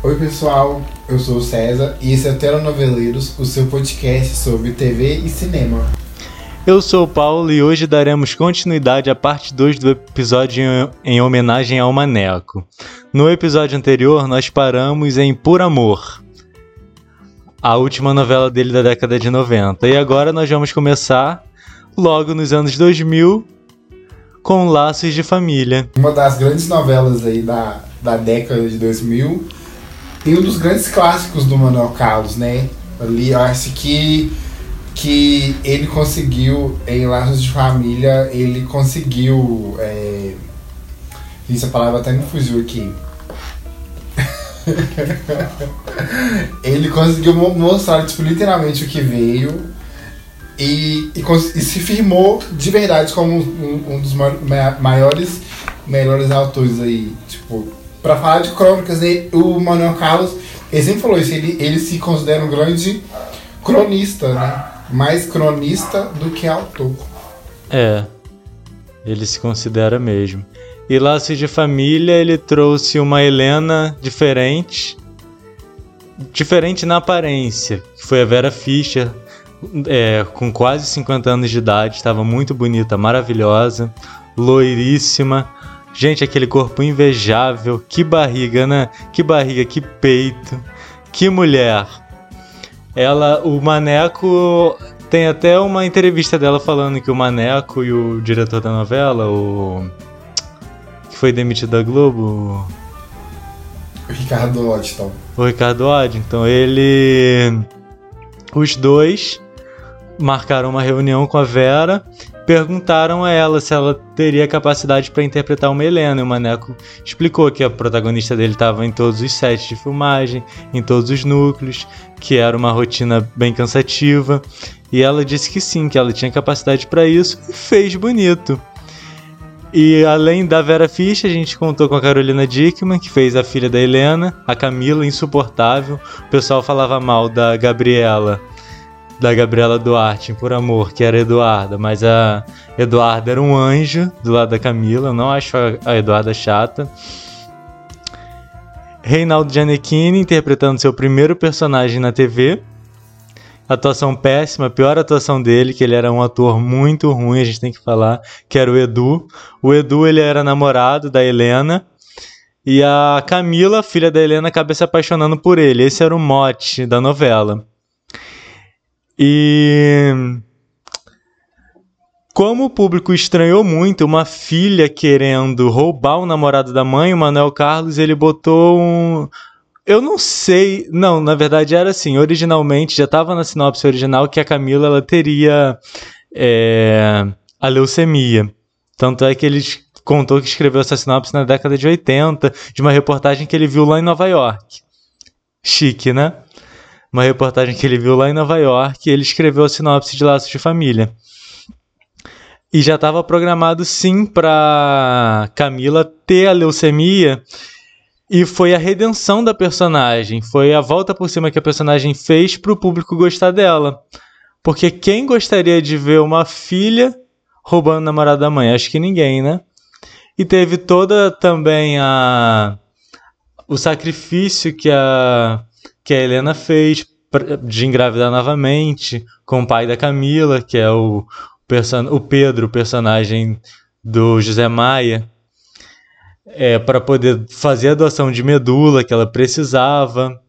Oi pessoal, eu sou o César e esse é o Telenoveleiros, o seu podcast sobre TV e cinema. Eu sou o Paulo e hoje daremos continuidade à parte 2 do episódio em, em homenagem ao Maneco. No episódio anterior, nós paramos em Por Amor, a última novela dele da década de 90. E agora nós vamos começar logo nos anos 2000 com Laços de Família. Uma das grandes novelas aí da, da década de 2000 e um dos grandes clássicos do Manuel Carlos, né? Ali, eu acho que, que ele conseguiu, em Laços de Família, ele conseguiu. É... Essa palavra até me fugiu aqui. ele conseguiu mostrar, tipo, literalmente o que veio e, e, e se firmou de verdade como um, um dos maiores, melhores autores aí, tipo, para falar de crônicas, né, o Manuel Carlos, ele sempre falou isso, ele, ele se considera um grande cronista, né? Mais cronista do que autor. É, ele se considera mesmo. E Laços de Família, ele trouxe uma Helena diferente, diferente na aparência, que foi a Vera Fischer, é, com quase 50 anos de idade, estava muito bonita, maravilhosa, loiríssima, Gente, aquele corpo invejável, que barriga, né? Que barriga, que peito, que mulher. Ela, o Maneco tem até uma entrevista dela falando que o Maneco e o diretor da novela, o que foi demitido da Globo, o Ricardo Oddton. O Ricardo Oddton, ele os dois marcaram uma reunião com a Vera perguntaram a ela se ela teria capacidade para interpretar uma Helena. E o Maneco explicou que a protagonista dele estava em todos os sets de filmagem, em todos os núcleos, que era uma rotina bem cansativa. E ela disse que sim, que ela tinha capacidade para isso e fez bonito. E além da Vera Fischer, a gente contou com a Carolina Dickman, que fez a filha da Helena, a Camila, insuportável. O pessoal falava mal da Gabriela da Gabriela Duarte Por Amor, que era Eduarda, mas a Eduarda era um anjo do lado da Camila, não acho a Eduarda chata. Reinaldo Gianecchini interpretando seu primeiro personagem na TV. Atuação péssima, pior atuação dele, que ele era um ator muito ruim, a gente tem que falar, que era o Edu. O Edu, ele era namorado da Helena, e a Camila, filha da Helena, acaba se apaixonando por ele. Esse era o mote da novela. E como o público estranhou muito uma filha querendo roubar o namorado da mãe, o Manuel Carlos, ele botou um. Eu não sei. Não, na verdade era assim. Originalmente, já estava na sinopse original que a Camila ela teria é, a leucemia. Tanto é que ele contou que escreveu essa sinopse na década de 80, de uma reportagem que ele viu lá em Nova York. Chique, né? Uma reportagem que ele viu lá em Nova York, ele escreveu a sinopse de Laços de Família. E já estava programado sim para Camila ter a leucemia e foi a redenção da personagem, foi a volta por cima que a personagem fez para o público gostar dela. Porque quem gostaria de ver uma filha roubando o namorado da mãe? Acho que ninguém, né? E teve toda também a o sacrifício que a que a Helena fez de engravidar novamente com o pai da Camila, que é o, o Pedro, personagem do José Maia, é, para poder fazer a doação de medula que ela precisava.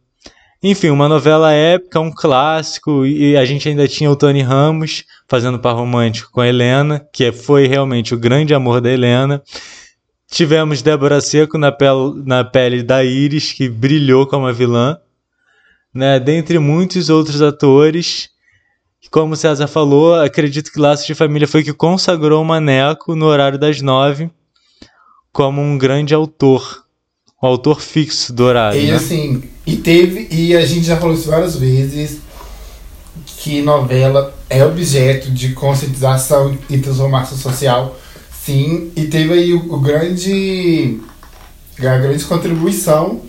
Enfim, uma novela épica, um clássico, e a gente ainda tinha o Tony Ramos fazendo par romântico com a Helena, que foi realmente o grande amor da Helena. Tivemos Débora Seco na, pele, na pele da Iris, que brilhou como a vilã né? Dentre muitos outros atores. Como o César falou, acredito que Laços de Família foi que consagrou o Maneco no horário das nove como um grande autor. Um autor fixo do horário. E né? assim, e teve, e a gente já falou isso várias vezes, que novela é objeto de conscientização e transformação social, sim, e teve aí o, o grande a grande contribuição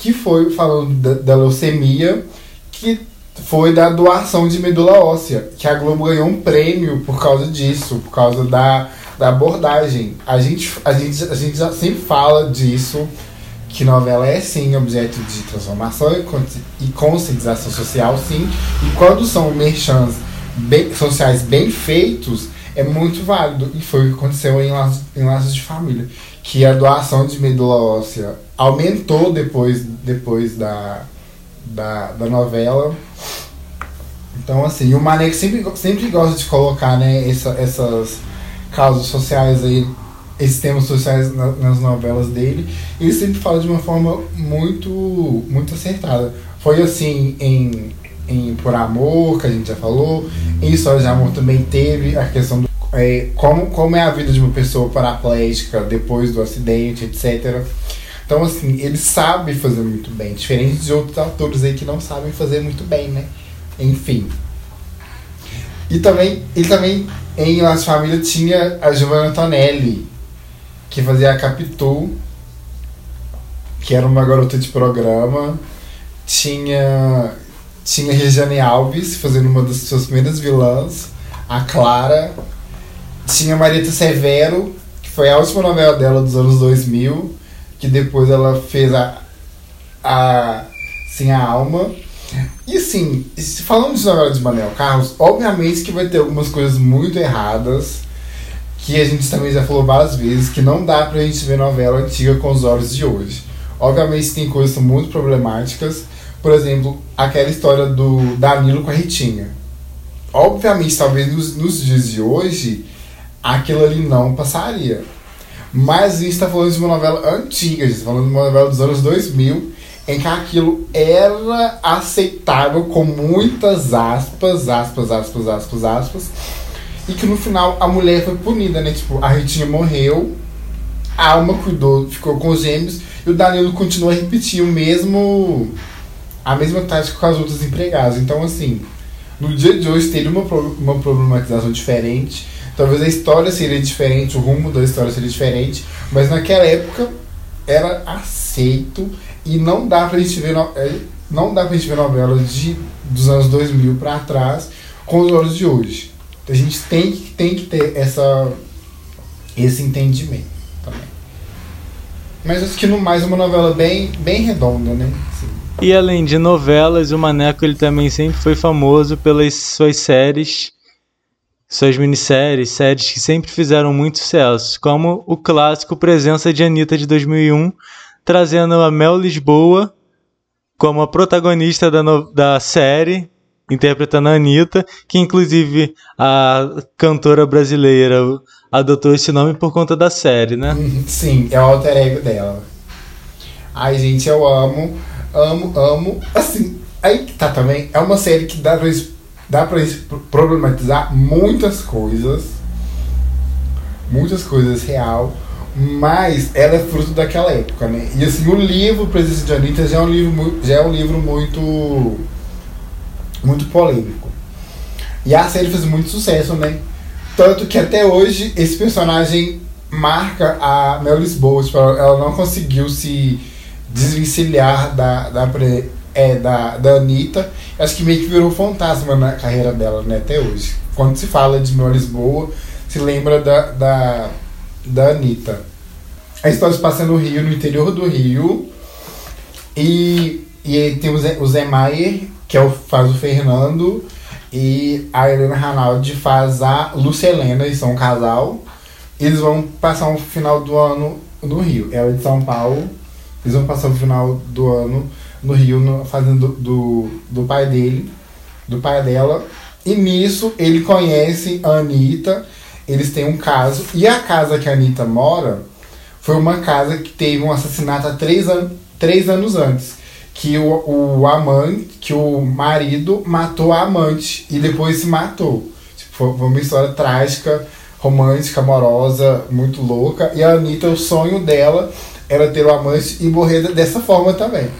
que foi falando da, da leucemia, que foi da doação de medula óssea, que a Globo ganhou um prêmio por causa disso, por causa da, da abordagem. A gente, a, gente, a gente já sempre fala disso, que novela é sim objeto de transformação e conscientização social, sim. E quando são merchans bem, sociais bem feitos, é muito válido. E foi o que aconteceu em Laços, em Laços de Família. Que a doação de medula óssea aumentou depois, depois da, da, da novela. Então, assim, o Manek sempre, sempre gosta de colocar né, essa, essas causas sociais aí esses temas sociais na, nas novelas dele. Ele sempre fala de uma forma muito, muito acertada. Foi assim em, em Por Amor, que a gente já falou. Em História de Amor também teve a questão do é, como, como é a vida de uma pessoa paraplégica depois do acidente, etc. Então, assim, ele sabe fazer muito bem, diferente de outros autores aí que não sabem fazer muito bem, né? Enfim. E também, ele também, em Las Família, tinha a Giovanna Tonelli, que fazia a Capitu, que era uma garota de programa. Tinha, tinha Regiane Alves fazendo uma das suas primeiras vilãs, a Clara. Tinha Marita Severo, que foi a última novela dela dos anos 2000, que depois ela fez a, a Sim a Alma. E assim, falando de novela de Manuel Carlos, obviamente que vai ter algumas coisas muito erradas que a gente também já falou várias vezes, que não dá pra gente ver novela antiga com os olhos de hoje. Obviamente tem coisas muito problemáticas, por exemplo, aquela história do Danilo com a Ritinha. Obviamente, talvez nos, nos dias de hoje, aquilo ali não passaria. Mas a gente está falando de uma novela antiga, a gente está falando de uma novela dos anos 2000, em que aquilo era aceitável com muitas aspas, aspas, aspas, aspas, aspas, e que no final a mulher foi punida, né? Tipo, a Ritinha morreu, a Alma cuidou, ficou com os gêmeos, e o Danilo continua a repetir o mesmo. a mesma tática com as outras empregadas. Então, assim, no dia de hoje teria uma, uma problematização diferente. Talvez a história seria diferente, o rumo da história seria diferente, mas naquela época era aceito e não dá pra gente ver, no, é, não dá pra gente ver novelas de, dos anos 2000 para trás com os olhos de hoje. A gente tem, tem que ter essa, esse entendimento também. Mas acho que no mais uma novela bem, bem redonda, né? Assim. E além de novelas, o Maneco ele também sempre foi famoso pelas suas séries, suas minisséries, séries que sempre fizeram muito sucesso, como o clássico Presença de Anitta de 2001, trazendo a Mel Lisboa como a protagonista da, no, da série, interpretando a Anitta, que inclusive a cantora brasileira adotou esse nome por conta da série, né? Uhum, sim, é o alter ego dela. Ai, gente, eu amo, amo, amo. Assim, aí tá também. É uma série que dá pra, dá pra problematizar muitas coisas. Muitas coisas real. Mas ela é fruto daquela época, né? E assim, o livro Presença de Anitta já é um livro, já é um livro muito muito polêmico. E a série fez muito sucesso, né? Tanto que até hoje esse personagem marca a Mel Lisboa. Tipo, ela não conseguiu se desvencilhar da, da, é, da, da Anitta. Acho que meio que virou fantasma na carreira dela, né? Até hoje. Quando se fala de Mel Lisboa, se lembra da, da, da Anitta. A história se passa no Rio, no interior do Rio. E, e tem o Zé, o Zé Maier, que é o, faz o Fernando, e a Helena Ranaldi faz a Lucelena, eles são um casal. Eles vão passar um final do ano no Rio. Ela é de São Paulo, eles vão passar o final do ano no Rio, no, fazendo do, do, do pai dele, do pai dela. E nisso ele conhece a Anitta, eles têm um caso. E a casa que a Anitta mora foi uma casa que teve um assassinato há três, an três anos antes que o, o amante, que o marido matou a amante e depois se matou. Tipo, foi uma história trágica, romântica, amorosa, muito louca. E a Anitta, o sonho dela era ter o amante e morrer dessa forma também.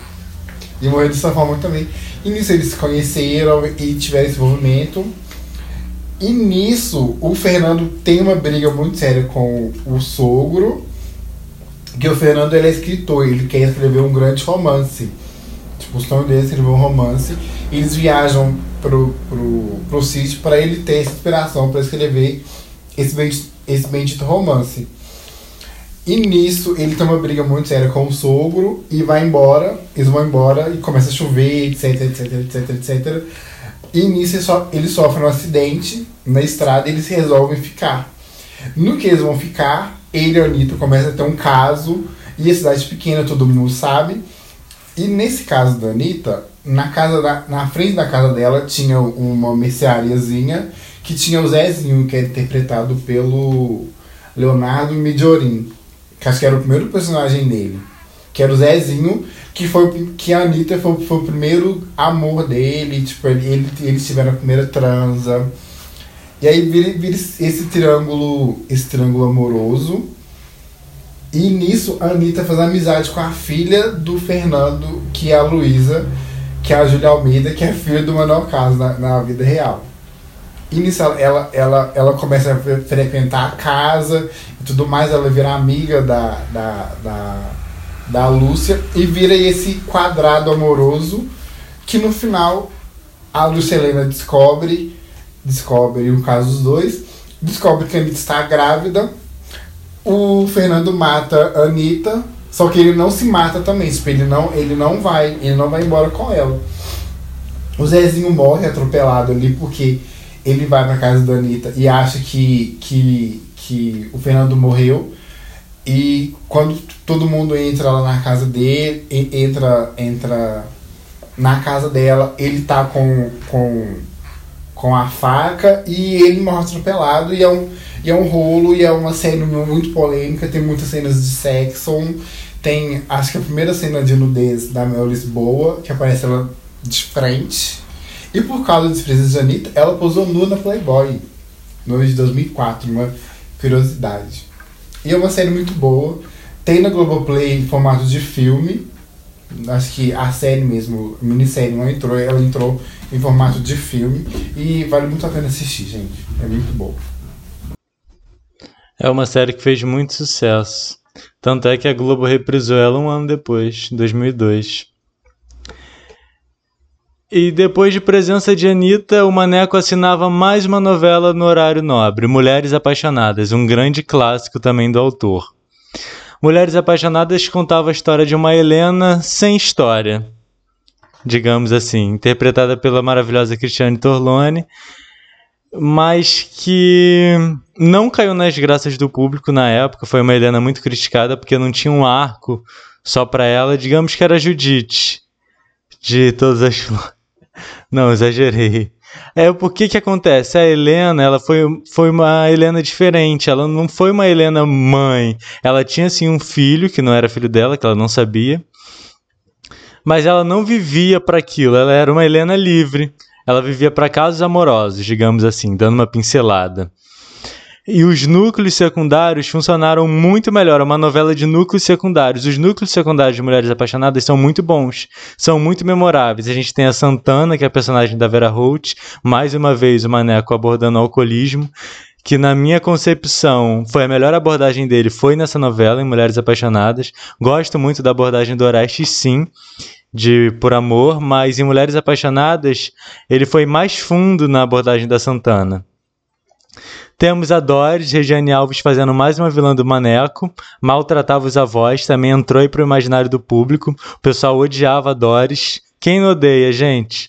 E morrer dessa forma também. E nisso eles se conheceram e tiveram esse envolvimento. E nisso, o Fernando tem uma briga muito séria com o sogro. Que o Fernando ele é escritor, ele quer escrever um grande romance. Tipo, o sonho dele é escrever um romance. E eles viajam pro, pro, pro sítio para ele ter essa inspiração para escrever esse esse bendito romance. E nisso ele tem uma briga muito séria com o sogro e vai embora. Eles vão embora e começa a chover, etc, etc, etc, etc. E nisso ele, so, ele sofre um acidente na estrada e eles resolvem ficar. No que eles vão ficar, ele e a Anitta começam a ter um caso. E a cidade pequena, todo mundo sabe. E nesse caso da Anitta, na, casa da, na frente da casa dela tinha uma merceariazinha que tinha o Zezinho, que é interpretado pelo Leonardo Midiorin que acho que era o primeiro personagem dele, que era o Zezinho, que foi que a Anitta foi, foi o primeiro amor dele, tipo, ele, ele, eles tiveram a primeira transa. E aí vira, vira esse triângulo, esse triângulo amoroso. E nisso a Anitta faz amizade com a filha do Fernando, que é a Luísa, que é a Julia Almeida, que é filha do Manuel Carlos na, na vida real. E nisso ela, ela, ela começa a frequentar a casa e tudo mais, ela vira amiga da, da, da, da Lúcia e vira esse quadrado amoroso que no final a Lúcia Helena descobre, descobre o caso dos dois, descobre que a Anitta está grávida, o Fernando mata a Anitta, só que ele não se mata também, tipo, ele não, ele não vai, ele não vai embora com ela. O Zezinho morre atropelado ali porque ele vai pra casa da Anitta e acha que, que, que o Fernando morreu. E quando todo mundo entra lá na casa dele, entra, entra na casa dela, ele tá com, com, com a faca e ele morre atropelado. E é, um, e é um rolo, e é uma cena muito polêmica, tem muitas cenas de sexo. Tem, acho que a primeira cena de nudez da Mel Lisboa, que aparece ela de frente e por causa dos presença de Anitta, ela posou nua na Playboy no ano de 2004, uma curiosidade. E é uma série muito boa. Tem na Globoplay em formato de filme. Acho que a série mesmo, a minissérie não entrou, ela entrou em formato de filme. E vale muito a pena assistir, gente. É muito boa. É uma série que fez muito sucesso. Tanto é que a Globo reprisou ela um ano depois, em 2002. E depois de presença de Anitta, o Maneco assinava mais uma novela no horário nobre, Mulheres Apaixonadas, um grande clássico também do autor. Mulheres Apaixonadas contava a história de uma Helena sem história, digamos assim, interpretada pela maravilhosa Cristiane Torlone, mas que não caiu nas graças do público na época. Foi uma Helena muito criticada porque não tinha um arco só para ela, digamos que era Judite de todas as flores. Não, exagerei. É porque que acontece? A Helena, ela foi, foi uma Helena diferente. Ela não foi uma Helena mãe. Ela tinha sim um filho que não era filho dela, que ela não sabia. Mas ela não vivia para aquilo. Ela era uma Helena livre. Ela vivia para casos amorosos, digamos assim, dando uma pincelada. E os núcleos secundários funcionaram muito melhor. É uma novela de núcleos secundários. Os núcleos secundários de Mulheres Apaixonadas são muito bons, são muito memoráveis. A gente tem a Santana, que é a personagem da Vera Holt, mais uma vez o Maneco abordando o alcoolismo que na minha concepção foi a melhor abordagem dele foi nessa novela em Mulheres Apaixonadas. Gosto muito da abordagem do Orestes, sim, de Por Amor, mas em Mulheres Apaixonadas ele foi mais fundo na abordagem da Santana. Temos a Doris, Regiane Alves fazendo mais uma vilã do Maneco, maltratava os avós, também entrou aí pro imaginário do público. O pessoal odiava a Doris. Quem não odeia, gente?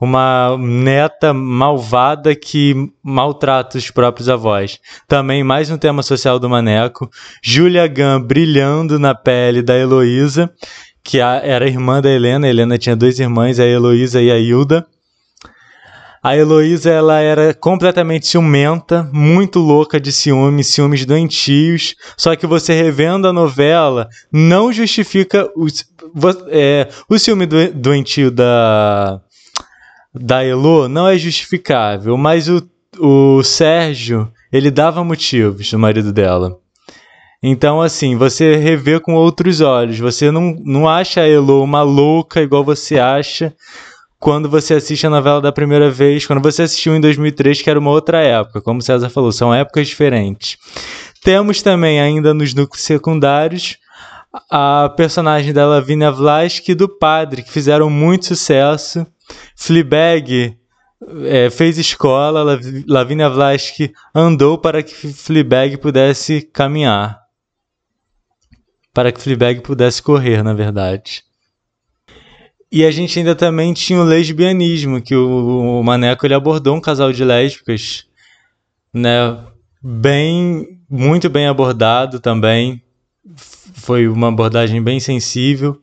Uma neta malvada que maltrata os próprios avós. Também mais um tema social do Maneco. Julia Gunn brilhando na pele da Heloísa, que era irmã da Helena. A Helena tinha duas irmãs, a Heloísa e a Hilda. A Heloísa, ela era completamente ciumenta, muito louca de ciúmes, ciúmes doentios. Só que você revendo a novela, não justifica o, é, o ciúme doentio da, da Elo, não é justificável. Mas o, o Sérgio, ele dava motivos, o marido dela. Então, assim, você revê com outros olhos. Você não, não acha a Elo uma louca igual você acha quando você assiste a novela da primeira vez, quando você assistiu em 2003, que era uma outra época, como César falou, são épocas diferentes. Temos também, ainda nos núcleos secundários, a personagem da Lavínia Vlask e do Padre, que fizeram muito sucesso. Fleabag é, fez escola, Lavínia Vlask andou para que Fleabag pudesse caminhar. para que Fleabag pudesse correr, na verdade. E a gente ainda também tinha o lesbianismo, que o, o Maneco ele abordou um casal de lésbicas, né? Bem, muito bem abordado também. Foi uma abordagem bem sensível,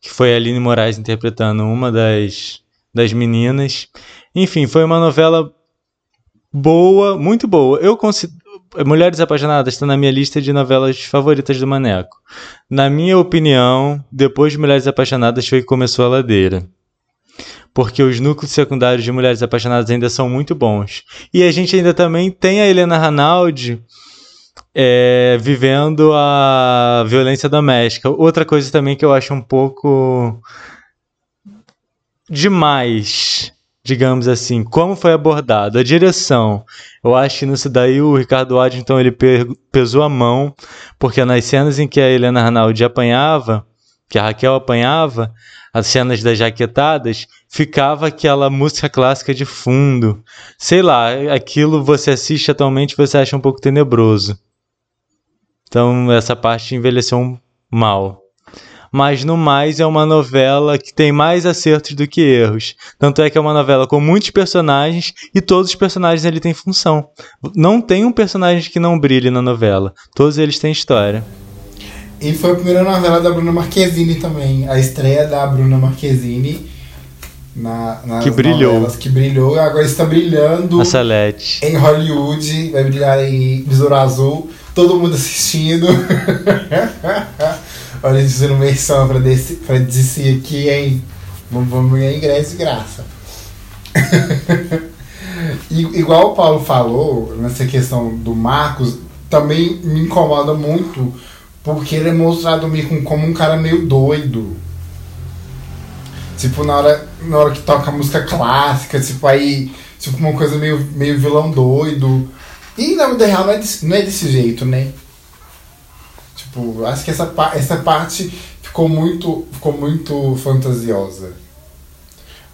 que foi a Aline Moraes interpretando uma das, das meninas. Enfim, foi uma novela boa, muito boa. Eu Mulheres Apaixonadas está na minha lista de novelas favoritas do Maneco. Na minha opinião, depois de Mulheres Apaixonadas foi que começou a ladeira. Porque os núcleos secundários de Mulheres Apaixonadas ainda são muito bons. E a gente ainda também tem a Helena Ranaldi é, vivendo a violência doméstica. Outra coisa também que eu acho um pouco demais digamos assim, como foi abordado, a direção. Eu acho que nisso daí o Ricardo Waddington ele pesou a mão, porque nas cenas em que a Helena Arnaldi apanhava, que a Raquel apanhava, as cenas das jaquetadas, ficava aquela música clássica de fundo. Sei lá, aquilo você assiste atualmente você acha um pouco tenebroso. Então essa parte envelheceu mal mas no mais é uma novela que tem mais acertos do que erros. Tanto é que é uma novela com muitos personagens e todos os personagens ali têm função. Não tem um personagem que não brilhe na novela. Todos eles têm história. E foi a primeira novela da Bruna Marquezine também. A estreia da Bruna Marquezine na, nas que brilhou. novelas que brilhou. Agora está brilhando em Hollywood. Vai brilhar em Besouro Azul. Todo mundo assistindo. Olha, a gente fazendo menção pra, desse, pra dizer aqui, hein? Vamos, ganhar ingresso de graça. igual o Paulo falou, nessa questão do Marcos, também me incomoda muito, porque ele é mostrado meio como um cara meio doido. Tipo, na hora, na hora que toca música clássica, tipo, aí, tipo, uma coisa meio, meio vilão doido. E na vida real não é desse, não é desse jeito, né? Tipo, acho que essa, essa parte ficou muito, ficou muito fantasiosa.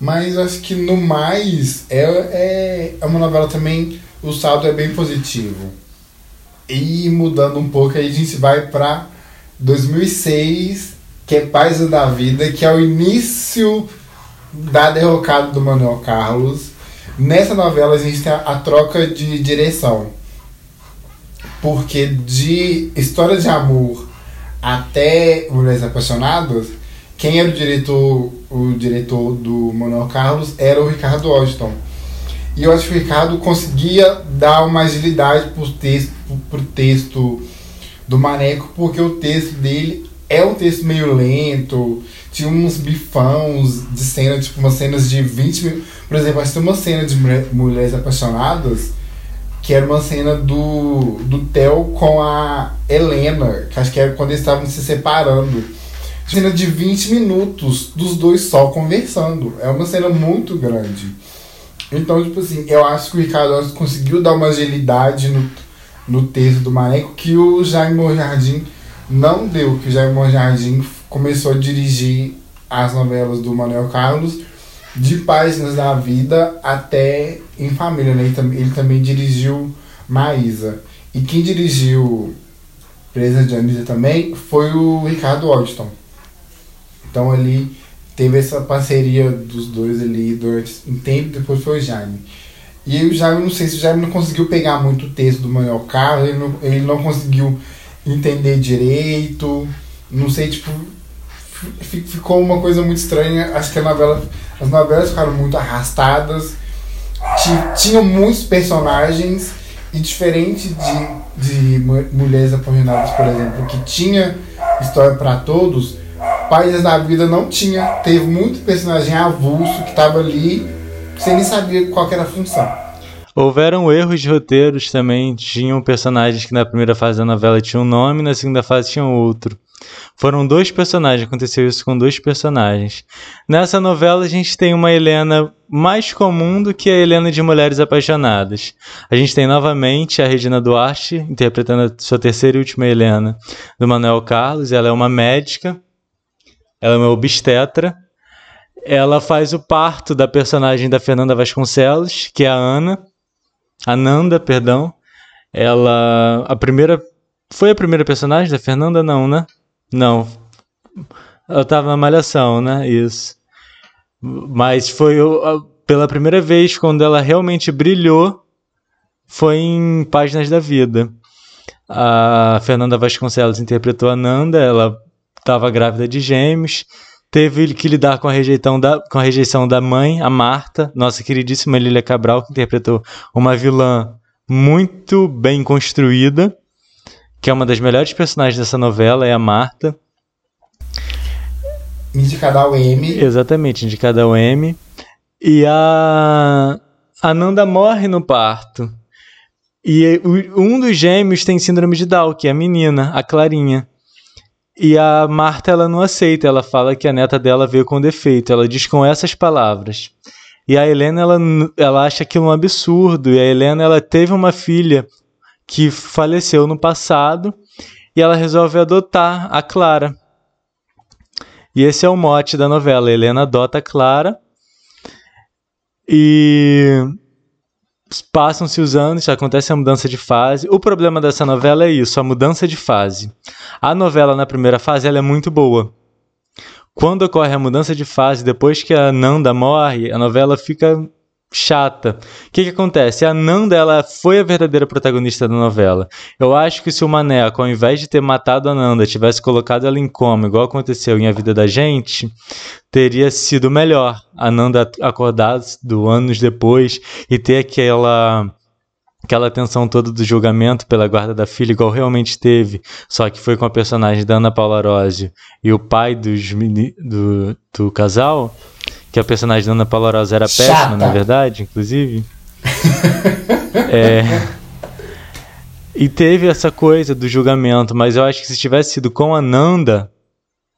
Mas acho que no mais é, é, é uma novela também, o saldo é bem positivo. E mudando um pouco, aí a gente vai para 2006, que é Paz da Vida, que é o início da derrocada do Manuel Carlos. Nessa novela a gente tem a, a troca de direção. Porque de História de Amor até Mulheres Apaixonadas, quem era o diretor, o diretor do Manuel Carlos era o Ricardo Washington. E eu acho que o Ricardo conseguia dar uma agilidade pro texto, pro texto do Maneco, porque o texto dele é um texto meio lento, tinha uns bifãos de cena, tipo umas cenas de 20 minutos. Por exemplo, acho que tem uma cena de Mulheres Apaixonadas que era uma cena do, do Theo com a Helena, que acho que era quando eles estavam se separando. Cena de 20 minutos dos dois só conversando. É uma cena muito grande. Então, tipo assim, eu acho que o Ricardo conseguiu dar uma agilidade no, no texto do Maneco que o Jaime Jardim não deu, que o Jaime Jardim começou a dirigir as novelas do Manuel Carlos de páginas da vida até em família, né? Ele, ele também dirigiu Maísa. E quem dirigiu Presa de Anitta também foi o Ricardo Washington. Então ali teve essa parceria dos dois ali durante um tempo, depois foi o Jaime. E o Jaime, não sei se o Jaime não conseguiu pegar muito o texto do Manuel Carlos, ele não, ele não conseguiu entender direito, não sei, tipo, ficou uma coisa muito estranha. Acho que a novela, as novelas ficaram muito arrastadas. Tinham muitos personagens e diferente de, de Mulheres Apaixonadas, por exemplo, que tinha história para todos, Pais da Vida não tinha. Teve muito personagem avulso que estava ali sem nem saber qual era a função. Houveram erros de roteiros também. Tinham personagens que na primeira fase da novela tinham um nome, na segunda fase tinham outro. Foram dois personagens, aconteceu isso com dois personagens. Nessa novela a gente tem uma Helena mais comum do que a Helena de Mulheres Apaixonadas. A gente tem novamente a Regina Duarte interpretando a sua terceira e última Helena do Manuel Carlos. Ela é uma médica, ela é uma obstetra. Ela faz o parto da personagem da Fernanda Vasconcelos, que é a Ana, a Nanda, perdão. Ela a primeira foi a primeira personagem da Fernanda não, né? Não. Eu tava na Malhação, né? Isso. Mas foi pela primeira vez quando ela realmente brilhou foi em Páginas da Vida. A Fernanda Vasconcelos interpretou a Nanda, ela estava grávida de gêmeos, teve que lidar com a, rejeição da, com a rejeição da mãe, a Marta, nossa queridíssima Lília Cabral, que interpretou uma vilã muito bem construída, que é uma das melhores personagens dessa novela, é a Marta. Indicada ao M. Exatamente, indicada ao M. E a, a Nanda morre no parto. E um dos gêmeos tem síndrome de Down, que é a menina, a Clarinha. E a Marta ela não aceita, ela fala que a neta dela veio com defeito. Ela diz com essas palavras. E a Helena ela, ela acha aquilo um absurdo. E a Helena ela teve uma filha que faleceu no passado e ela resolve adotar a Clara. E esse é o mote da novela. A Helena adota a Clara e Passam-se os anos, acontece a mudança de fase. O problema dessa novela é isso, a mudança de fase. A novela na primeira fase ela é muito boa. Quando ocorre a mudança de fase, depois que a Nanda morre, a novela fica chata. O que, que acontece? A Nanda ela foi a verdadeira protagonista da novela. Eu acho que se o Maneco, ao invés de ter matado a Nanda, tivesse colocado ela em coma, igual aconteceu em A Vida da Gente, teria sido melhor. A Nanda acordar do anos depois e ter aquela aquela tensão toda do julgamento pela guarda da filha, igual realmente teve, só que foi com a personagem da Ana Paula Rosio e o pai dos, do, do casal, que a personagem da Ana Paula Rosa era Chata. péssima, na verdade, inclusive. é. E teve essa coisa do julgamento, mas eu acho que se tivesse sido com a Nanda,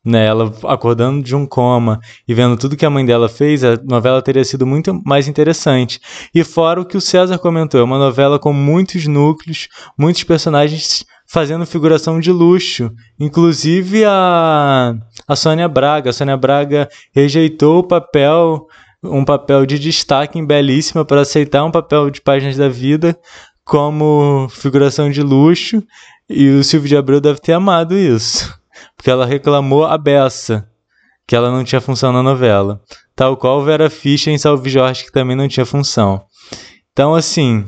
né, ela acordando de um coma e vendo tudo que a mãe dela fez, a novela teria sido muito mais interessante. E fora o que o César comentou, é uma novela com muitos núcleos, muitos personagens fazendo figuração de luxo. Inclusive a, a Sônia Braga. A Sônia Braga rejeitou o papel, um papel de destaque em Belíssima para aceitar um papel de Páginas da Vida como figuração de luxo. E o Silvio de Abreu deve ter amado isso. Porque ela reclamou a beça, que ela não tinha função na novela. Tal qual Vera Fischer em Salve Jorge, que também não tinha função. Então, assim,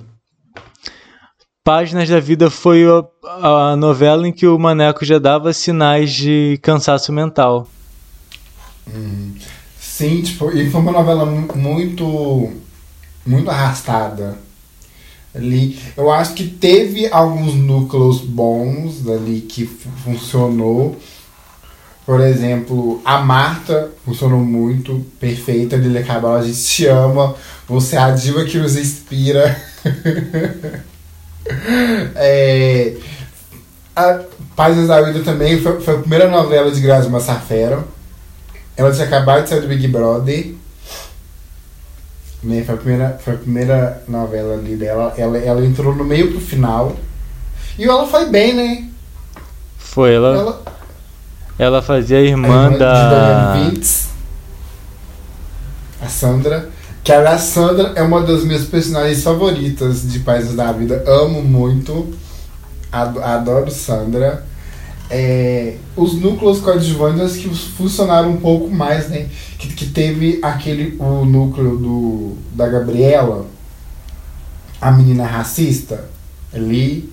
Páginas da Vida foi a, a, novela em que o Maneco já dava sinais de cansaço mental. Hum, sim, tipo, e foi uma novela muito muito arrastada. Ali, eu acho que teve alguns núcleos bons ali que funcionou. Por exemplo, a Marta funcionou muito, perfeita, Lilia Cabral, a gente te ama, você é a diva que nos inspira. é, a Páginas da Vida também foi, foi a primeira novela de Grazi Massafera. Ela tinha acabado de sair do Big Brother. Né, foi, a primeira, foi a primeira novela ali dela. Ela, ela entrou no meio pro final. E ela foi bem, né? Foi, ela. Ela, ela fazia a irmã, a irmã da. a Sandra. Que a Sandra é uma das minhas personagens favoritas de Pais da Vida. Amo muito. Adoro Sandra. É, os núcleos coadjuvantes que funcionaram um pouco mais, né? Que, que teve aquele o núcleo do, da Gabriela, a menina racista, ali,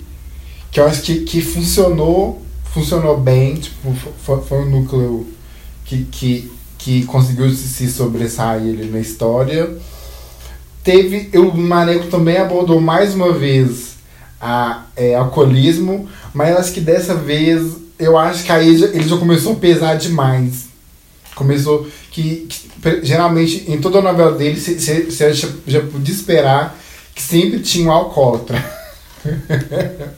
que eu acho que, que funcionou, funcionou bem, tipo, foi, foi um núcleo que, que que conseguiu se sobressair na história. Teve, o Maneco também abordou mais uma vez a é, alcoolismo, mas acho que dessa vez eu acho que aí ele já começou a pesar demais. Começou que, que geralmente em toda a novela dele você já, já podia esperar que sempre tinha um alcoólatra.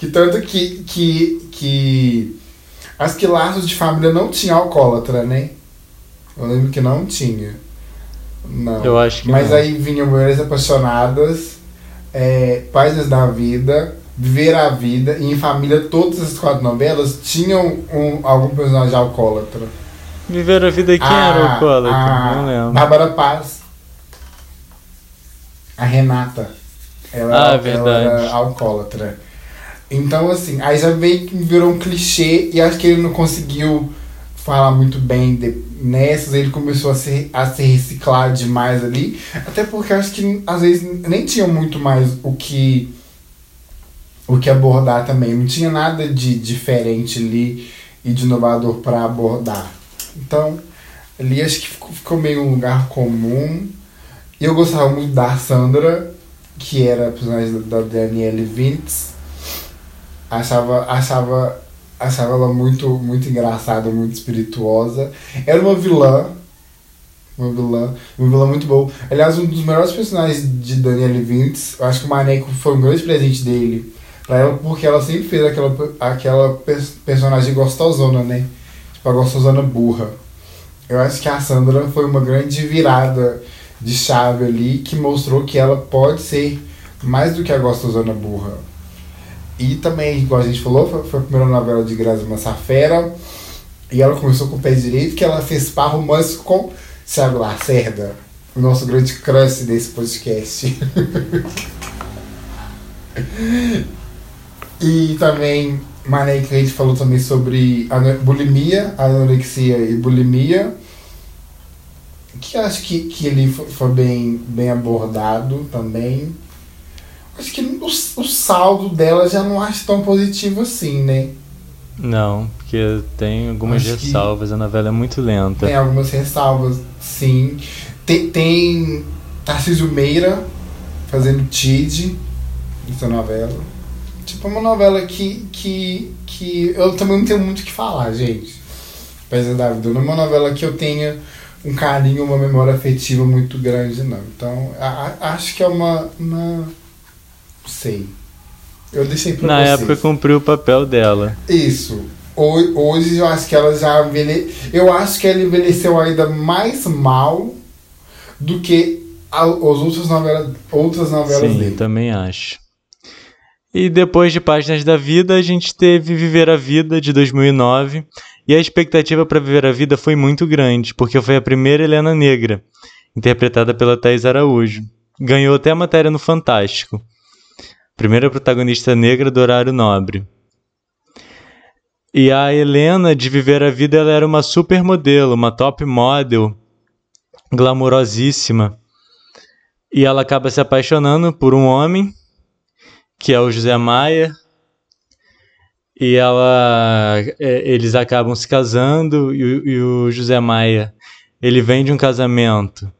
que tanto que, que, que acho que Laços de Família não tinha alcoólatra, né? Eu lembro que não tinha. Não. Eu acho que Mas não. aí vinham Mulheres Apaixonadas, é, Páginas da Vida, Viver a Vida, e em família todas as quatro novelas tinham um, algum personagem alcoólatra. Viver a Vida quem a, era alcoólatra? Não lembro. Bárbara Paz. A Renata. Ela, ah, verdade. ela era alcoólatra. Então, assim, aí já veio que virou um clichê e acho que ele não conseguiu falar muito bem de, nessas, ele começou a se, a se reciclar demais ali. Até porque acho que às vezes nem tinha muito mais o que o que abordar também. Não tinha nada de diferente ali e de inovador para abordar. Então, ali acho que ficou, ficou meio um lugar comum. Eu gostava muito da Sandra, que era a personagem da Danielle Vince. Achava, achava, achava ela muito, muito engraçada, muito espirituosa. Era uma vilã. Uma vilã, uma vilã muito boa. Aliás, um dos melhores personagens de Danielle Vince, eu acho que o Maneco foi um grande presente dele pra ela, porque ela sempre fez aquela, aquela personagem gostosona, né? Tipo, a gostosona burra. Eu acho que a Sandra foi uma grande virada de chave ali que mostrou que ela pode ser mais do que a gostosona burra. E também, igual a gente falou, foi, foi a primeira novela de Grazi Massafera. E ela começou com o pé direito, que ela fez par romance com Thiago Lacerda, o nosso grande crush desse podcast. e também, Mané, que a gente falou também sobre bulimia, anorexia e bulimia que acho que, que ele foi bem, bem abordado também. Acho que o, o saldo dela já não acho tão positivo assim, né? Não, porque tem algumas acho ressalvas, a novela é muito lenta. Tem algumas ressalvas, sim. Tem, tem Tarcísio Meira fazendo Tid nessa novela. Tipo, é uma novela que, que, que eu também não tenho muito o que falar, gente. Apesar da vida. Não é uma novela que eu tenha um carinho, uma memória afetiva muito grande, não. Então, a, a, acho que é uma, uma. Sei. Eu deixei pra Na época cumpriu o papel dela. Isso. Hoje eu acho que ela já envelheceu. Eu acho que ela envelheceu ainda mais mal do que as outras novelas, outras novelas Sim, dele. também acho. E depois de Páginas da Vida, a gente teve Viver a Vida de 2009, e a expectativa para Viver a Vida foi muito grande, porque foi a primeira Helena Negra, interpretada pela Thais Araújo. Ganhou até a matéria no Fantástico. Primeira protagonista negra do horário nobre. E a Helena, de Viver a Vida, ela era uma supermodelo, uma top model, glamurosíssima. E ela acaba se apaixonando por um homem, que é o José Maia, e ela é, eles acabam se casando e, e, o José Maia ele vem de um casamento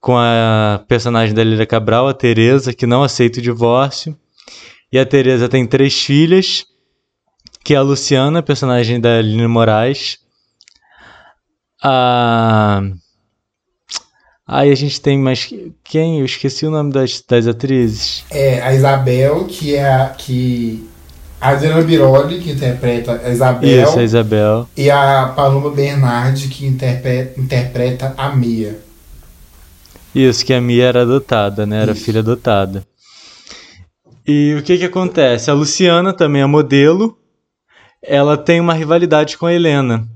com a personagem da Lília Cabral, a Teresa, que não aceita o divórcio. E a Teresa tem três filhas, que é a Luciana, personagem da Aline Moraes. A Aí a gente tem mais. Quem? Eu esqueci o nome das, das atrizes. É, a Isabel, que é a. Que a Adriana Biroli, que interpreta a Isabel. Isso, a Isabel. E a Paloma Bernardi, que interpreta, interpreta a Mia. Isso, que a Mia era adotada, né? Era Isso. filha adotada. E o que que acontece? A Luciana também é modelo. Ela tem uma rivalidade com a Helena.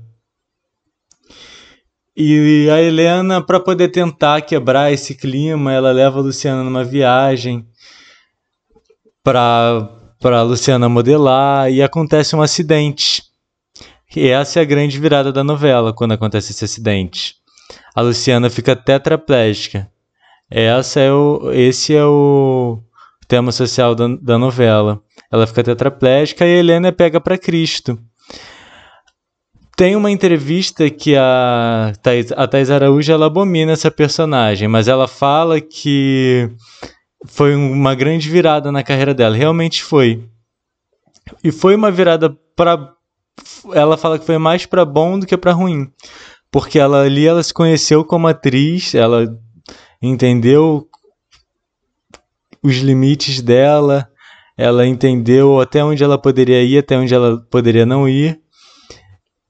E a Helena, para poder tentar quebrar esse clima, ela leva a Luciana numa viagem para para Luciana modelar e acontece um acidente. E essa é a grande virada da novela quando acontece esse acidente. A Luciana fica tetraplégica. Essa é o, esse é o tema social da, da novela. Ela fica tetraplégica e a Helena pega para Cristo. Tem uma entrevista que a Thais, a Thais Araújo ela abomina essa personagem, mas ela fala que foi uma grande virada na carreira dela. Realmente foi. E foi uma virada para ela fala que foi mais para bom do que para ruim. Porque ela ali ela se conheceu como atriz, ela entendeu os limites dela, ela entendeu até onde ela poderia ir, até onde ela poderia não ir.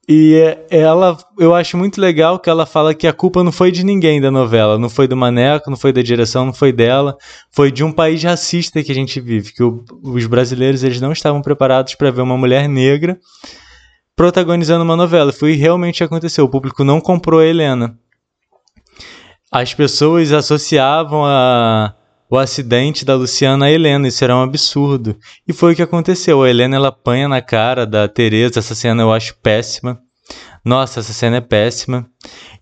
E ela, eu acho muito legal que ela fala que a culpa não foi de ninguém da novela, não foi do Maneco, não foi da direção, não foi dela, foi de um país racista que a gente vive, que o, os brasileiros eles não estavam preparados para ver uma mulher negra protagonizando uma novela. Foi realmente aconteceu, o público não comprou a Helena. As pessoas associavam a, o acidente da Luciana a Helena. Isso era um absurdo. E foi o que aconteceu. A Helena ela apanha na cara da Teresa. Essa cena eu acho péssima. Nossa, essa cena é péssima.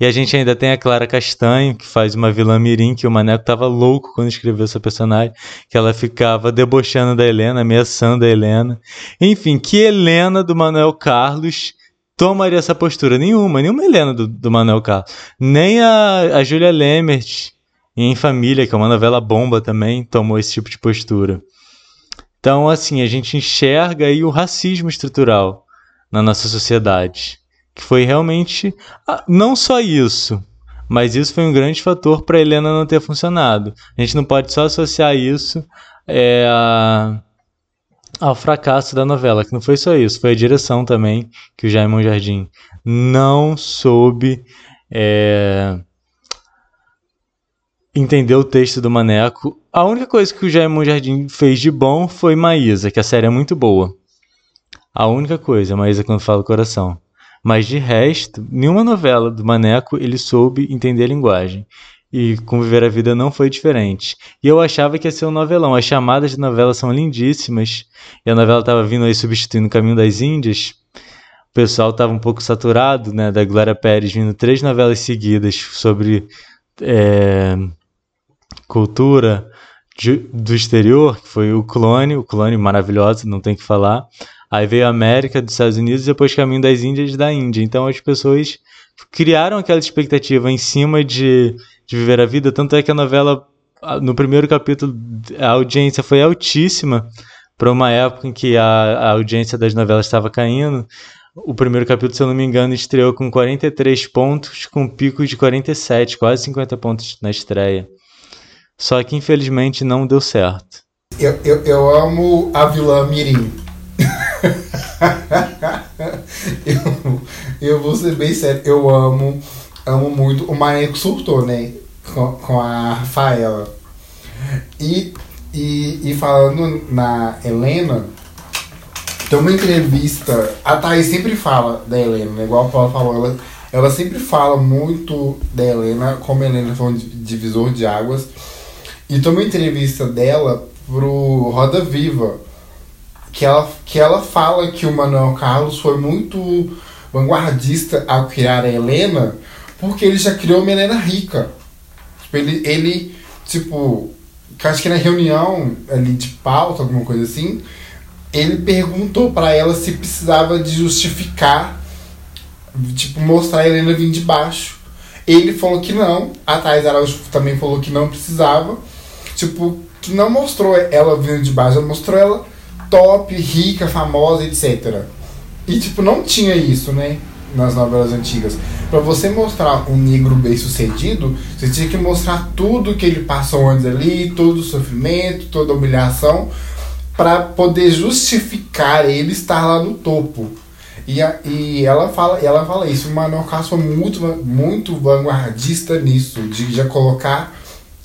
E a gente ainda tem a Clara Castanho, que faz uma vilã mirim, que o Maneco tava louco quando escreveu essa personagem, que ela ficava debochando da Helena, ameaçando a Helena. Enfim, que Helena do Manuel Carlos tomaria essa postura? Nenhuma, nenhuma Helena do, do Manuel Carlos. Nem a, a Julia Lemert, em Família, que é uma novela bomba também, tomou esse tipo de postura. Então, assim, a gente enxerga aí o racismo estrutural na nossa sociedade que foi realmente ah, não só isso, mas isso foi um grande fator para Helena não ter funcionado. A gente não pode só associar isso é, ao fracasso da novela, que não foi só isso, foi a direção também que o Jaime Jardim não soube é, entender o texto do Maneco. A única coisa que o Jaime Jardim fez de bom foi Maísa, que a série é muito boa. A única coisa, Maísa quando fala o coração. Mas de resto, nenhuma novela do Maneco ele soube entender a linguagem. E com Viver a Vida não foi diferente. E eu achava que ia ser um novelão. As chamadas de novela são lindíssimas. E a novela estava vindo aí substituindo o Caminho das Índias. O pessoal estava um pouco saturado, né? Da Glória Pérez vindo três novelas seguidas sobre é, cultura de, do exterior, que foi o Clone, o Clone maravilhoso, não tem que falar. Aí veio a América dos Estados Unidos depois Caminho das Índias da Índia. Então as pessoas criaram aquela expectativa em cima de, de viver a vida. Tanto é que a novela, no primeiro capítulo, a audiência foi altíssima para uma época em que a, a audiência das novelas estava caindo. O primeiro capítulo, se eu não me engano, estreou com 43 pontos, com pico de 47, quase 50 pontos na estreia. Só que infelizmente não deu certo. Eu, eu, eu amo a vilã Mirim. eu, eu vou ser bem sério, eu amo, amo muito. O Maneco surtou, né? Com, com a Rafaela. E, e, e falando na Helena, tem uma entrevista. A Thaís sempre fala da Helena, né? igual a Paula falou, ela, ela sempre fala muito da Helena, como a Helena foi um divisor de águas. E tem uma entrevista dela pro Roda Viva que ela, que ela fala que o Manuel Carlos foi muito vanguardista ao criar a Helena, porque ele já criou uma Helena rica. Tipo, ele, ele, tipo, acho que na reunião ali de pauta, alguma coisa assim, ele perguntou para ela se precisava de justificar, tipo, mostrar a Helena vindo de baixo. Ele falou que não, a Thais Araújo também falou que não precisava, tipo, que não mostrou ela vindo de baixo, ela mostrou ela top, rica, famosa, etc. E, tipo, não tinha isso, né? Nas novelas antigas. Para você mostrar um negro bem sucedido, você tinha que mostrar tudo que ele passou antes ali, todo o sofrimento, toda a humilhação, para poder justificar ele estar lá no topo. E, a, e ela fala ela fala isso. O Manuel Castro foi muito, muito vanguardista nisso, de já colocar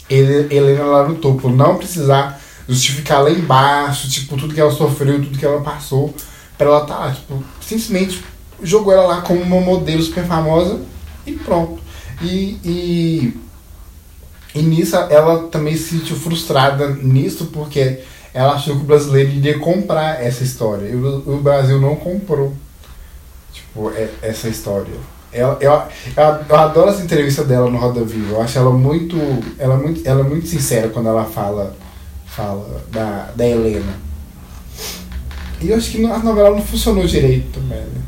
ele, Helena lá no topo. Não precisar justificar lá embaixo, tipo, tudo que ela sofreu, tudo que ela passou, pra ela tá lá, tipo, simplesmente jogou ela lá como uma modelo super famosa e pronto. E, e, e nisso ela também se sentiu frustrada nisso, porque ela achou que o brasileiro iria comprar essa história. E o, o Brasil não comprou, tipo, é, essa história. Ela, eu, eu, eu, adoro essa entrevista dela no Roda Viva. Eu acho ela muito, ela é muito, ela é muito sincera quando ela fala fala da, da Helena. E eu acho que a novela não funcionou direito também, né?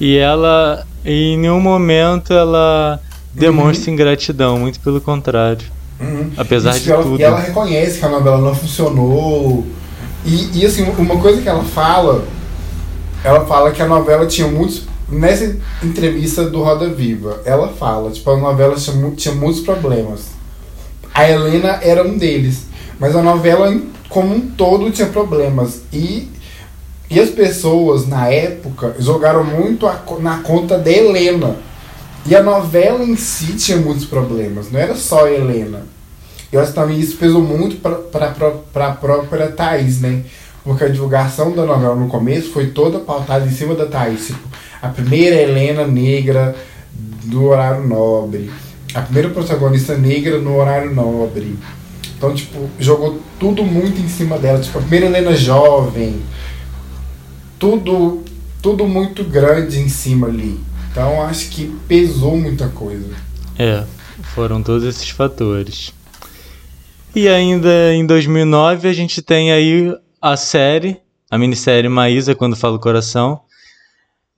E ela, em nenhum momento, ela demonstra uhum. ingratidão, muito pelo contrário. Uhum. Apesar Isso de ela, tudo. E ela reconhece que a novela não funcionou. E, e assim, uma coisa que ela fala, ela fala que a novela tinha muitos. Nessa entrevista do Roda Viva, ela fala, tipo, a novela tinha, tinha muitos problemas. A Helena era um deles. Mas a novela como um todo tinha problemas. E, e as pessoas, na época, jogaram muito a, na conta da Helena. E a novela em si tinha muitos problemas, não era só a Helena. Eu acho que também isso pesou muito para a própria Thaís, né? Porque a divulgação da novela no começo foi toda pautada em cima da Thaís. Tipo, a primeira Helena negra do horário nobre. A primeira protagonista negra no horário nobre Então, tipo, jogou tudo muito em cima dela. Tipo, a primeira Helena jovem. Tudo, tudo muito grande em cima ali. Então, acho que pesou muita coisa. É, foram todos esses fatores. E ainda em 2009 a gente tem aí a série, a minissérie Maísa, Quando Fala o Coração,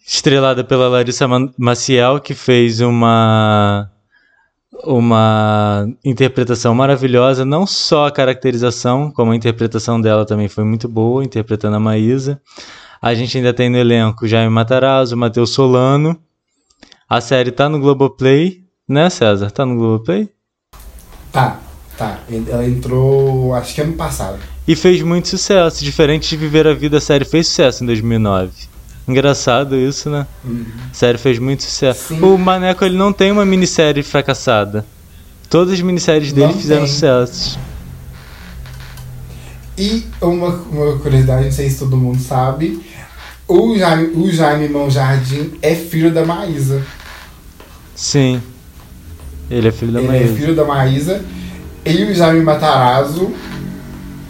estrelada pela Larissa Maciel, que fez uma uma interpretação maravilhosa, não só a caracterização, como a interpretação dela também foi muito boa, interpretando a Maísa. A gente ainda tem no elenco Jaime Matarazzo, Matheus Solano. A série tá no Globoplay, né, César? Tá no Globoplay? Tá, tá. Ela entrou, acho que ano passado. E fez muito sucesso. Diferente de Viver a Vida, a série fez sucesso em 2009. Engraçado isso, né? Uhum. A série fez muito sucesso. Sim. O Maneco ele não tem uma minissérie fracassada. Todas as minisséries dele não fizeram tem. sucesso. E uma, uma curiosidade, não sei se todo mundo sabe, o Jaime, o Jaime Mão Jardim é filho da Maísa. Sim. Ele é filho da Ele é Maísa. Ele é filho da Maísa. E o Jaime Matarazzo,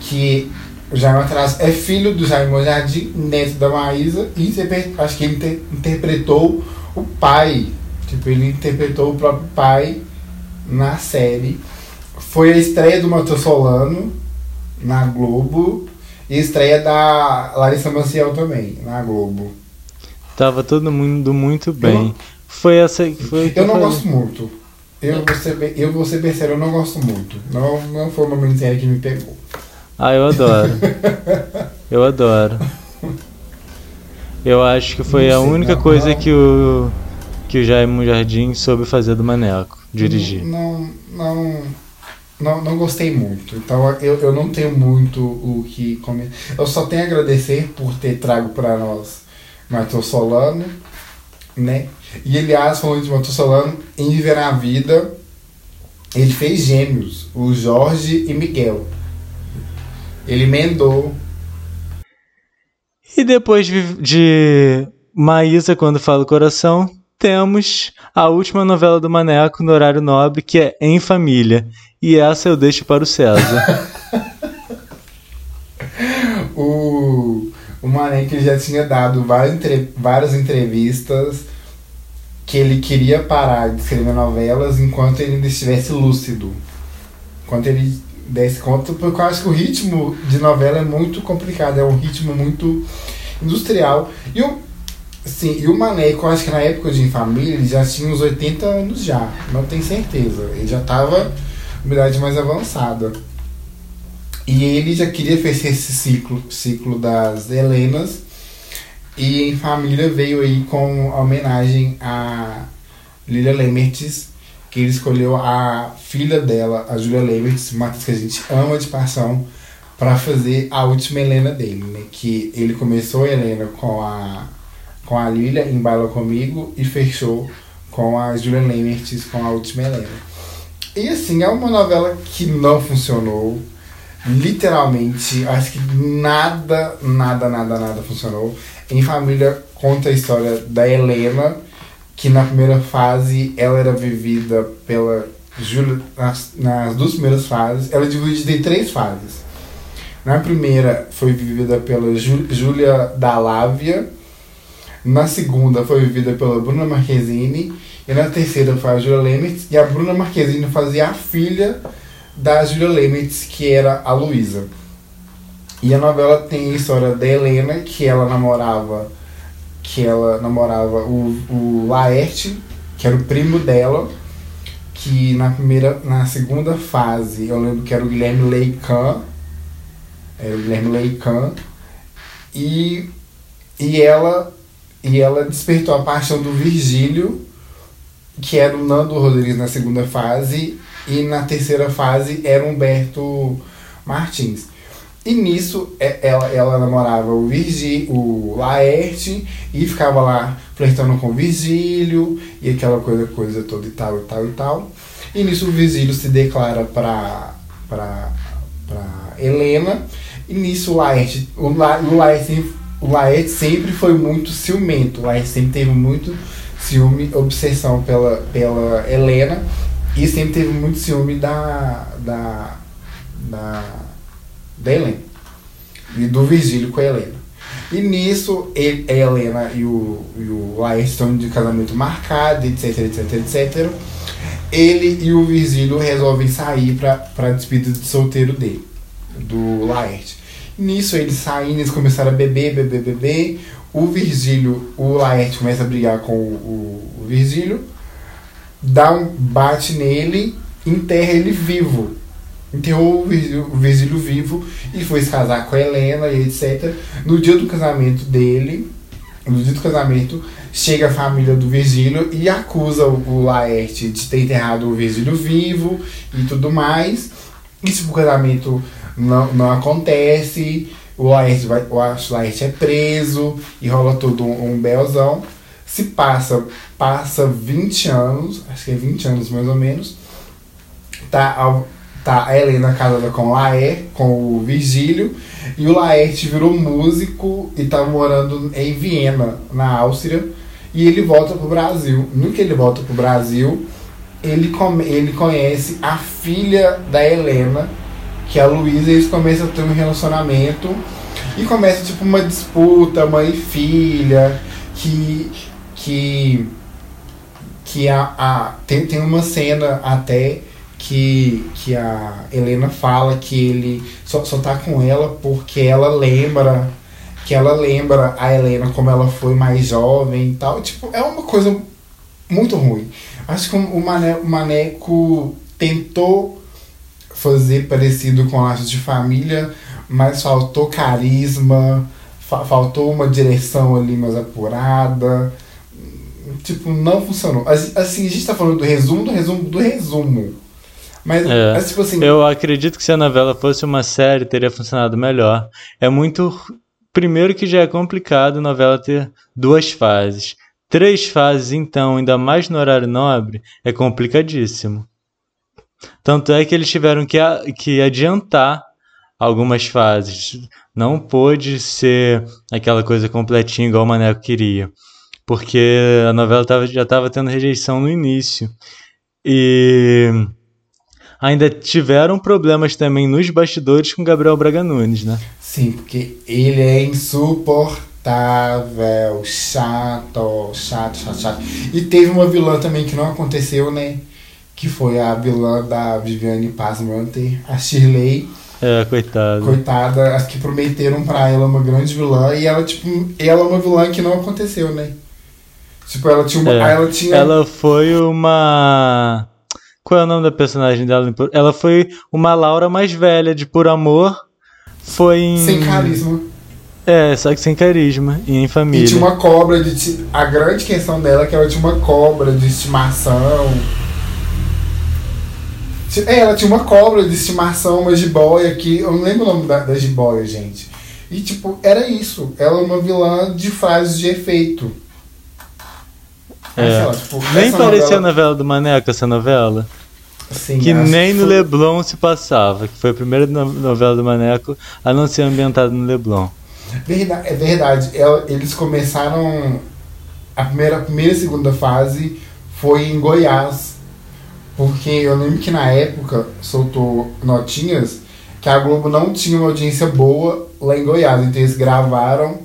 que o Jaime Matarazzo é filho do Jaime Monjardim, neto da Maísa, e acho que ele inter, interpretou o pai. Tipo, ele interpretou o próprio pai na série. Foi a estreia do Matheus Solano na Globo e a estreia da Larissa Maciel também na Globo. Tava todo mundo muito bem. Eu, foi essa foi. Eu não gosto muito. Eu vou ser, eu vou ser sincero, eu não gosto muito. Não, não foi uma minissérie que me pegou. Ah, eu adoro. eu adoro. Eu acho que foi a única não, coisa não. que o que o Jaime Jardim soube fazer do Maneco, dirigir. Não, não, não, não gostei muito. Então eu, eu não tenho muito o que comentar. Eu só tenho a agradecer por ter trago para nós Matheus Solano, né? E aliás, falando de Matheus Solano, em Viver a Vida, ele fez gêmeos, o Jorge e Miguel. Ele emendou. E depois de, Maísa, quando fala o coração, temos a última novela do Maneco no horário nobre, que é Em Família. E essa eu deixo para o César. o, o Maneco já tinha dado várias, várias entrevistas que ele queria parar de escrever novelas enquanto ele ainda estivesse lúcido. Enquanto ele desse conta, porque eu acho que o ritmo de novela é muito complicado, é um ritmo muito industrial. E o, sim, e o Maneco, eu acho que na época de Em Família, ele já tinha uns 80 anos já, não tenho certeza. Ele já estava uma idade mais avançada. E ele já queria fazer esse ciclo, ciclo das Helenas. E em família veio aí com homenagem a Lilia Lemertz, que ele escolheu a filha dela, a Julia Lemertz, uma atriz que a gente ama de paixão, para fazer a última Helena dele, né? Que ele começou a Helena com a, com a Lilia em Baila Comigo e fechou com a Julia Lemertz com a última Helena. E assim, é uma novela que não funcionou. Literalmente, acho que nada, nada, nada, nada funcionou. Em Família conta a história da Helena, que na primeira fase ela era vivida pela Júlia. Nas, nas duas primeiras fases, ela é dividida em três fases. Na primeira foi vivida pela Júlia Dalávia. Na segunda foi vivida pela Bruna Marquezine. E na terceira foi a Júlia Lemitz. E a Bruna Marquezine fazia a filha da Júlia Lemitz, que era a Luísa. E a novela tem a história da Helena, que ela namorava que ela namorava o, o Laerte, que era o primo dela, que na primeira, na segunda fase, eu lembro que era o Guilherme Leican, era o Guilherme Leican, e, e ela e ela despertou a paixão do Virgílio, que era o Nando Rodrigues na segunda fase, e na terceira fase era o Humberto Martins. E nisso é, ela, ela namorava o Virgílio, o Laerte e ficava lá flertando com o Virgílio e aquela coisa, coisa toda e tal e tal e tal. E nisso o Virgílio se declara para pra, pra Helena. E nisso o Laerte, o, La, o, Laerte, o Laerte sempre foi muito ciumento, o Laerte sempre teve muito ciúme, obsessão pela, pela Helena. E sempre teve muito ciúme da, da da, da Helena. E do Virgílio com a Helena. E nisso, ele, a Helena e o, e o Laerte estão de casamento marcado, etc, etc, etc. Ele e o Virgílio resolvem sair pra, pra despedida de solteiro dele, do Laerte. Nisso, eles saindo, eles começaram a beber, beber, beber. O Virgílio, o Laerte começa a brigar com o, o Virgílio, dá um bate nele, enterra ele vivo enterrou o Virgílio vivo e foi se casar com a Helena e etc. No dia do casamento dele, no dia do casamento, chega a família do Virgílio e acusa o Laerte de ter enterrado o Virgílio vivo e tudo mais. Isso o casamento não, não acontece, o Laerte, vai, o Laerte é preso e rola todo um, um belzão. Se passa, passa 20 anos, acho que é 20 anos mais ou menos, tá tá a Helena casada com o Laer, com o Virgílio, e o Laerte virou músico e tá morando em Viena, na Áustria, e ele volta pro Brasil. No que ele volta pro Brasil, ele, come, ele conhece a filha da Helena, que é a Luísa, e eles começam a ter um relacionamento, e começa tipo uma disputa, mãe e filha, que. que que a, a tem, tem uma cena até que, que a Helena fala que ele só, só tá com ela porque ela lembra que ela lembra a Helena como ela foi mais jovem e tal. Tipo, é uma coisa muito ruim. Acho que o, o Maneco tentou fazer parecido com Laços de Família, mas faltou carisma, fa faltou uma direção ali mais apurada. Tipo, não funcionou. Assim, a gente tá falando do resumo do resumo do resumo. Mas, é, mas, tipo assim. Eu acredito que se a novela fosse uma série, teria funcionado melhor. É muito. Primeiro que já é complicado a novela ter duas fases. Três fases, então, ainda mais no horário nobre, é complicadíssimo. Tanto é que eles tiveram que, que adiantar algumas fases. Não pôde ser aquela coisa completinha igual o Maneco queria. Porque a novela tava, já estava tendo rejeição no início. E ainda tiveram problemas também nos bastidores com Gabriel Braga Nunes, né? Sim, porque ele é insuportável, chato, chato, chato, chato. E teve uma vilã também que não aconteceu, né? Que foi a vilã da Viviane Passmanter, a Shirley. É, coitada. Coitada, as que prometeram pra ela uma grande vilã e ela, tipo, ela é uma vilã que não aconteceu, né? Tipo, ela tinha uma. É, ela, tinha... ela foi uma qual é o nome da personagem dela? Ela foi uma Laura mais velha, de Por Amor. Foi em. Sem carisma. É, só que sem carisma e em família. E tinha uma cobra de. A grande questão dela é que ela tinha uma cobra de estimação. É, ela tinha uma cobra de estimação, uma jiboia que. Eu não lembro o nome da, da jiboia, gente. E, tipo, era isso. Ela é uma vilã de frases de efeito. É. Lá, tipo, Nem parecia novela... a novela do Maneco, essa novela. Sim, que nem que no foi... Leblon se passava, que foi a primeira novela do Maneco a não ser ambientada no Leblon. Verdade, é verdade. Eles começaram. A primeira, a primeira e segunda fase foi em Goiás. Porque eu lembro que na época soltou notinhas que a Globo não tinha uma audiência boa lá em Goiás. Então eles gravaram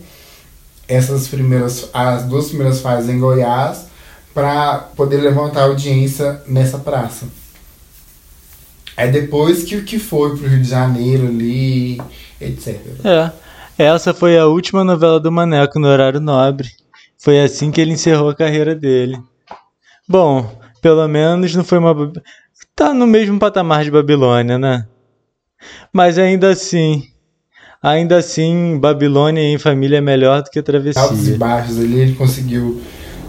essas primeiras, as duas primeiras fases em Goiás para poder levantar audiência nessa praça. É depois que o que foi pro Rio de Janeiro ali, etc. É. Essa foi a última novela do Maneco no horário nobre. Foi assim que ele encerrou a carreira dele. Bom, pelo menos não foi uma. Tá no mesmo patamar de Babilônia, né? Mas ainda assim. Ainda assim, Babilônia em família é melhor do que Travessia. Altos e baixos ali, ele conseguiu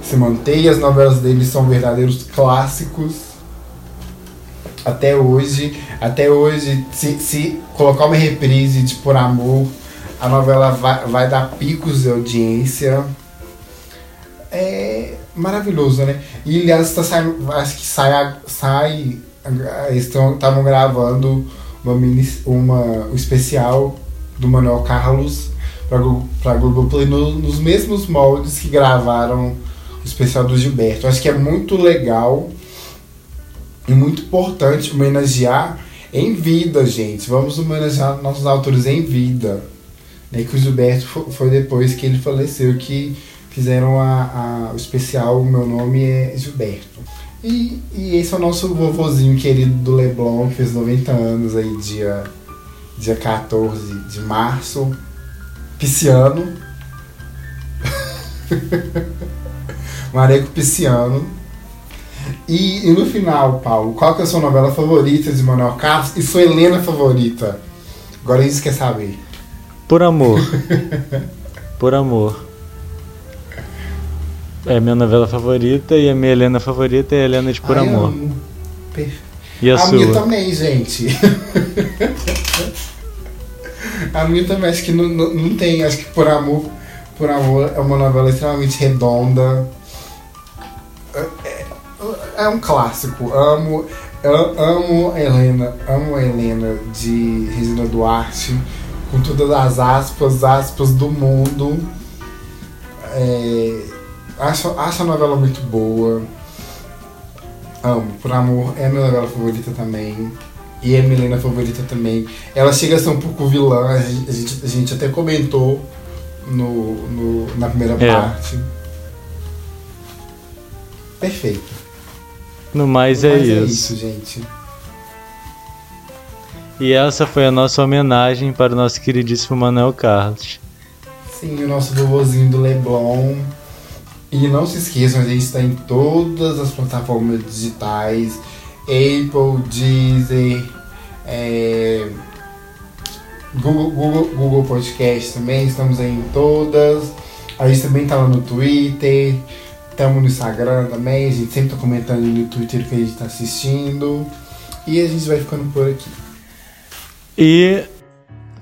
se mantém. As novelas dele são verdadeiros clássicos. Até hoje. Até hoje, se, se colocar uma reprise de Por Amor, a novela vai, vai dar picos de audiência. É maravilhoso, né? E aliás, tá saindo, acho que sai. sai estavam gravando uma, mini, uma, um especial do Manuel Carlos para Globoplay no, nos mesmos moldes que gravaram especial do Gilberto. Acho que é muito legal e muito importante homenagear Em vida, gente. Vamos homenagear nossos autores em vida. Né, que o Gilberto foi depois que ele faleceu que fizeram a, a, o especial O Meu Nome é Gilberto. E, e esse é o nosso vovozinho querido do Leblon, que fez 90 anos aí, dia, dia 14 de março. Pisciano. Mareco Pisciano. E, e, no final, Paulo, qual que é a sua novela favorita de Manuel Carlos e sua Helena favorita? Agora a gente quer saber. Por amor. Por amor. É a minha novela favorita e a minha Helena favorita é a Helena de Por Ai, Amor. Amo. E a, a sua? minha também, gente. a minha também, acho que não, não, não, tem, acho que Por Amor, Por Amor é uma novela extremamente redonda. É, um clássico. Amo, amo a Helena, amo a Helena de Regina Duarte, com todas as aspas, aspas do mundo. É, Acho, acho a novela muito boa. Amo. Por Amor é a minha novela favorita também. E é a Milena favorita também. Ela chega a ser um pouco vilã, a gente, a gente até comentou no, no na primeira é. parte. Perfeito. No mais, no é, mais isso. é isso, gente. E essa foi a nossa homenagem para o nosso queridíssimo Manuel Carlos. Sim, o nosso vovozinho do Leblon. E não se esqueçam, a gente está em todas as plataformas digitais, Apple, Deezer, é, Google, Google, Google Podcast também, estamos aí em todas. A gente também está lá no Twitter, estamos no Instagram também, a gente sempre está comentando no Twitter o que a gente está assistindo. E a gente vai ficando por aqui. E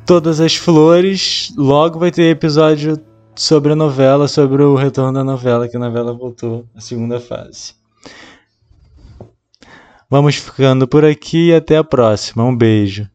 todas as flores, logo vai ter episódio sobre a novela, sobre o retorno da novela, que a novela voltou à segunda fase. Vamos ficando por aqui e até a próxima. Um beijo.